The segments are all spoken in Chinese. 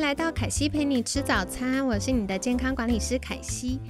来到凯西陪你吃早餐，我是你的健康管理师凯西。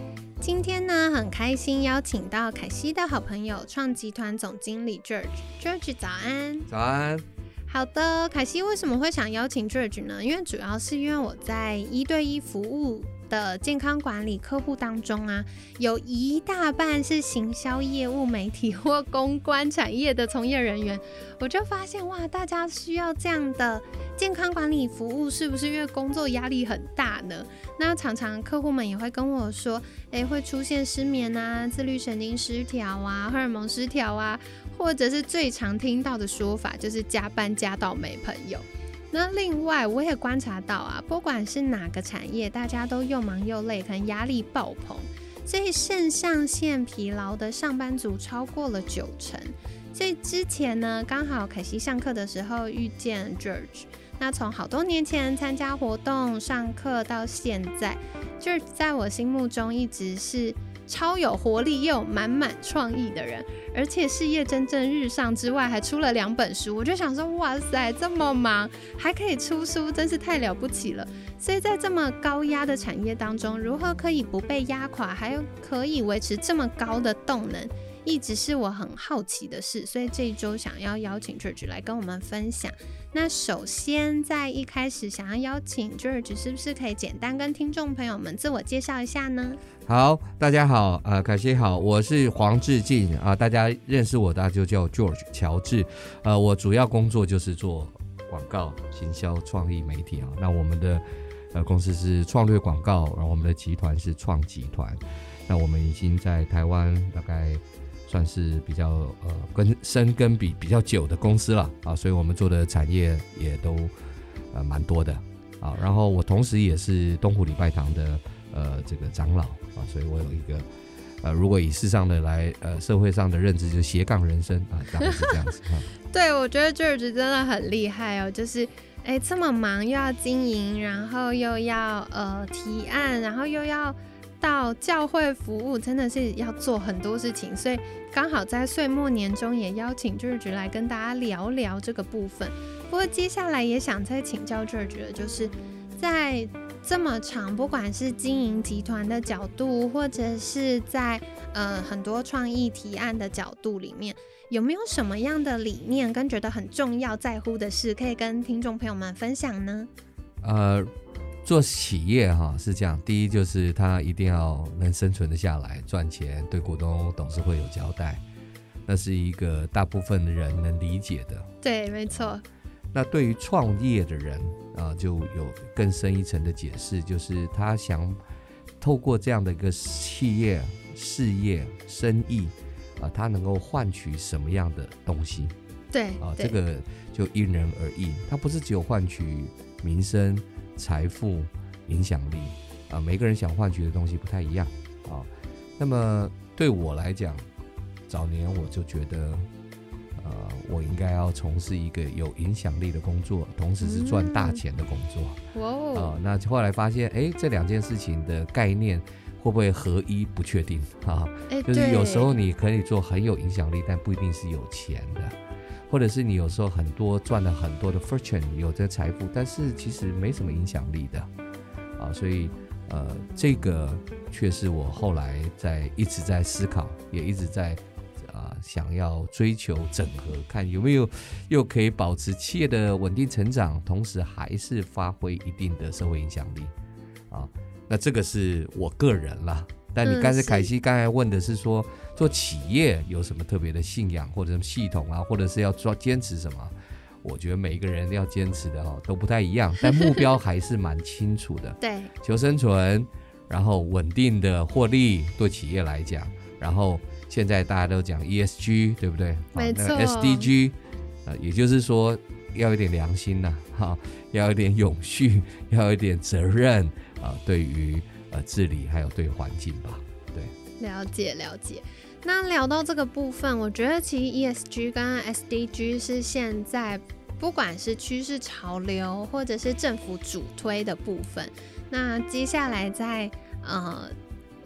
今天呢，很开心邀请到凯西的好朋友，创集团总经理 George。George 早安，早安。好的，凯西为什么会想邀请 George 呢？因为主要是因为我在一对一服务。的健康管理客户当中啊，有一大半是行销业务、媒体或公关产业的从业人员，我就发现哇，大家需要这样的健康管理服务，是不是因为工作压力很大呢？那常常客户们也会跟我说，诶，会出现失眠啊、自律神经失调啊、荷尔蒙失调啊，或者是最常听到的说法就是加班加到没朋友。那另外，我也观察到啊，不管是哪个产业，大家都又忙又累，可能压力爆棚，所以肾上腺疲劳的上班族超过了九成。所以之前呢，刚好凯西上课的时候遇见 George，那从好多年前参加活动、上课到现在，George 在我心目中一直是。超有活力又有满满创意的人，而且事业蒸蒸日上之外，还出了两本书。我就想说，哇塞，这么忙还可以出书，真是太了不起了。所以在这么高压的产业当中，如何可以不被压垮，还可以维持这么高的动能？一直是我很好奇的事，所以这一周想要邀请 George 来跟我们分享。那首先在一开始想要邀请 George，是不是可以简单跟听众朋友们自我介绍一下呢？好，大家好，呃，凯西好，我是黄志进啊，大家认识我，大家就叫 George 乔治。呃，我主要工作就是做广告、行销、创意媒体啊。那我们的呃公司是创略广告，然后我们的集团是创集团。那我们已经在台湾大概。算是比较呃根深根比比较久的公司了啊，所以我们做的产业也都呃蛮多的啊。然后我同时也是东湖礼拜堂的呃这个长老啊，所以我有一个呃如果以世上的来呃社会上的认知，就斜杠人生啊，大概是这样子啊。对，我觉得 George 真的很厉害哦，就是哎这么忙又要经营，然后又要呃提案，然后又要。到教会服务真的是要做很多事情，所以刚好在岁末年终也邀请 George 来跟大家聊聊这个部分。不过接下来也想再请教 George 的，就是在这么长，不管是经营集团的角度，或者是在呃很多创意提案的角度里面，有没有什么样的理念跟觉得很重要、在乎的事，可以跟听众朋友们分享呢？呃。做企业哈是这样，第一就是他一定要能生存的下来，赚钱，对股东董事会有交代，那是一个大部分的人能理解的。对，没错。那对于创业的人啊，就有更深一层的解释，就是他想透过这样的一个企业、事业、生意啊，他能够换取什么样的东西？对，啊，这个就因人而异，他不是只有换取名声。财富、影响力啊，每个人想换取的东西不太一样啊。那么对我来讲，早年我就觉得，呃，我应该要从事一个有影响力的工作，同时是赚大钱的工作。哇！啊，那后来发现，哎，这两件事情的概念会不会合一？不确定啊。就是有时候你可以做很有影响力，但不一定是有钱的。或者是你有时候很多赚了很多的 fortune，有这财富，但是其实没什么影响力的，啊，所以呃，这个却是我后来在一直在思考，也一直在啊想要追求整合，看有没有又可以保持企业的稳定成长，同时还是发挥一定的社会影响力，啊，那这个是我个人啦。但你刚才凯西刚才问的是说，做企业有什么特别的信仰或者什么系统啊，或者是要做坚持什么？我觉得每一个人要坚持的哦都不太一样，但目标 还是蛮清楚的。对，求生存，然后稳定的获利，对企业来讲，然后现在大家都讲 ESG，对不对？没错，SDG，呃，也就是说要有点良心呐，哈，要有点永续，要有点责任啊，对于呃治理还有对环境吧，对。了解了解。那聊到这个部分，我觉得其实 ESG 跟 SDG 是现在不管是趋势潮流，或者是政府主推的部分。那接下来在呃。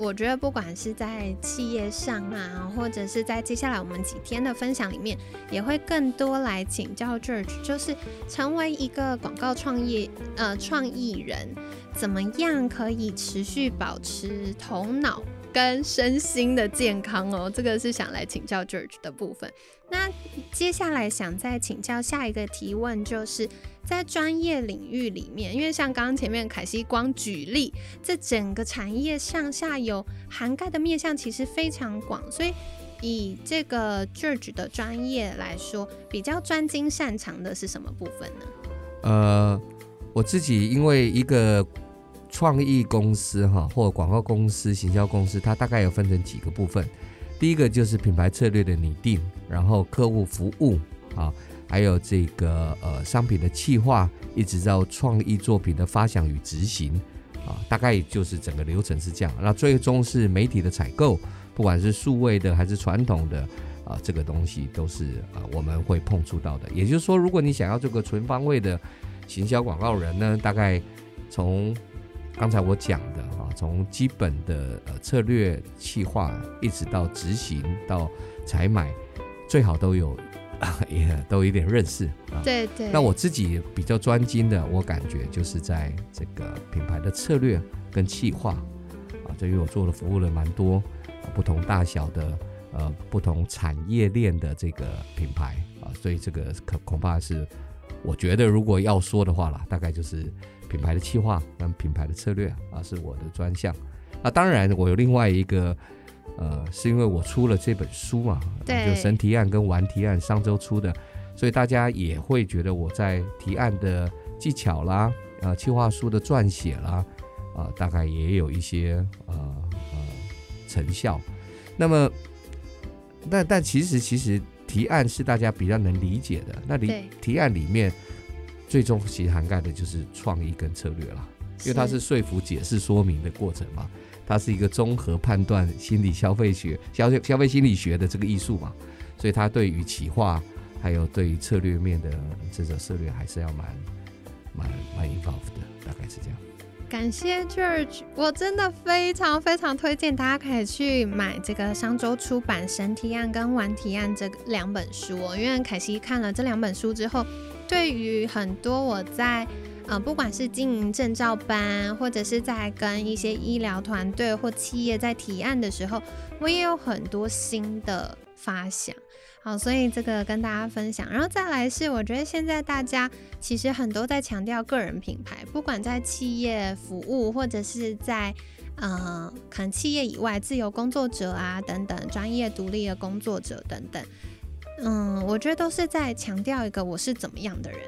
我觉得不管是在企业上啊，或者是在接下来我们几天的分享里面，也会更多来请教 George，就是成为一个广告创业呃创意人，怎么样可以持续保持头脑。跟身心的健康哦，这个是想来请教 George 的部分。那接下来想再请教下一个提问，就是在专业领域里面，因为像刚刚前面凯西光举例，这整个产业上下游涵盖的面向其实非常广，所以以这个 George 的专业来说，比较专精擅长的是什么部分呢？呃，我自己因为一个。创意公司哈，或广告公司、行销公司，它大概有分成几个部分。第一个就是品牌策略的拟定，然后客户服务啊，还有这个呃商品的企划，一直到创意作品的发想与执行啊，大概就是整个流程是这样。那最终是媒体的采购，不管是数位的还是传统的啊，这个东西都是啊我们会碰触到的。也就是说，如果你想要这个全方位的行销广告人呢，大概从刚才我讲的啊，从基本的呃策略企划，一直到执行到采买，最好都有 也都有一点认识啊。对对。那我自己比较专精的，我感觉就是在这个品牌的策略跟企划啊，这因为我做了服务了蛮多啊不同大小的呃不同产业链的这个品牌啊，所以这个可恐怕是我觉得如果要说的话啦，大概就是。品牌的企划跟品牌的策略啊，是我的专项。那当然，我有另外一个，呃，是因为我出了这本书嘛，就神提案跟玩提案，上周出的，所以大家也会觉得我在提案的技巧啦，啊，企划书的撰写啦，啊，大概也有一些呃呃成效。那么，但但其实其实提案是大家比较能理解的，那里提案里面。最终其实涵盖的就是创意跟策略啦，因为它是说服、解释、说明的过程嘛，它是一个综合判断心理消费学、消费消费心理学的这个艺术嘛，所以它对于企划还有对于策略面的这种策略还是要蛮蛮蛮 involved 的，大概是这样。感谢 George，我真的非常非常推荐大家可以去买这个商周出版《神提案》跟《玩提案》这两本书哦，因为凯西看了这两本书之后。对于很多我在呃，不管是经营证照班，或者是在跟一些医疗团队或企业在提案的时候，我也有很多新的发想。好，所以这个跟大家分享。然后再来是，我觉得现在大家其实很多在强调个人品牌，不管在企业服务，或者是在呃，可能企业以外自由工作者啊等等，专业独立的工作者等等。嗯，我觉得都是在强调一个我是怎么样的人，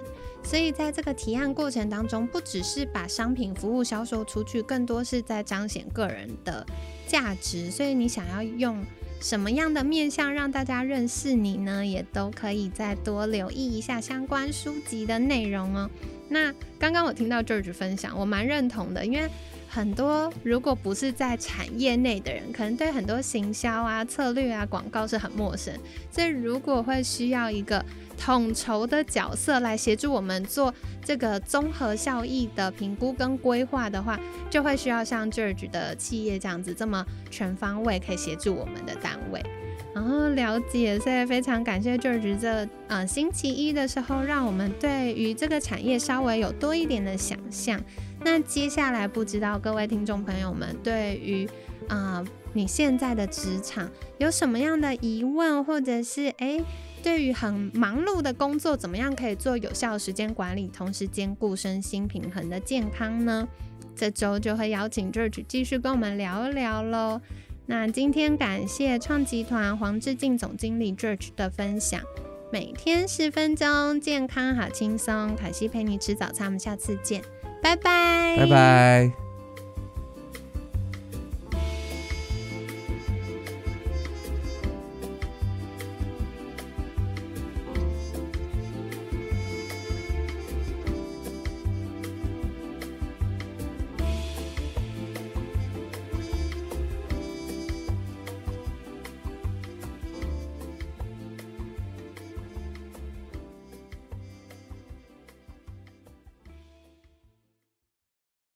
所以在这个提案过程当中，不只是把商品服务销售出去，更多是在彰显个人的价值。所以你想要用什么样的面相让大家认识你呢？也都可以再多留意一下相关书籍的内容哦。那刚刚我听到 George 分享，我蛮认同的，因为。很多如果不是在产业内的人，可能对很多行销啊、策略啊、广告是很陌生。所以如果会需要一个统筹的角色来协助我们做这个综合效益的评估跟规划的话，就会需要像 George 的企业这样子这么全方位可以协助我们的单位。然后了解，所以非常感谢 George 这呃星期一的时候，让我们对于这个产业稍微有多一点的想象。那接下来，不知道各位听众朋友们对于啊你现在的职场有什么样的疑问，或者是诶对于很忙碌的工作，怎么样可以做有效时间管理，同时兼顾身心平衡的健康呢？这周就会邀请 George 继续跟我们聊一聊喽。那今天感谢创集团黄志敬总经理 George 的分享，每天十分钟，健康好轻松，凯西陪你吃早餐，我们下次见。拜拜，拜拜。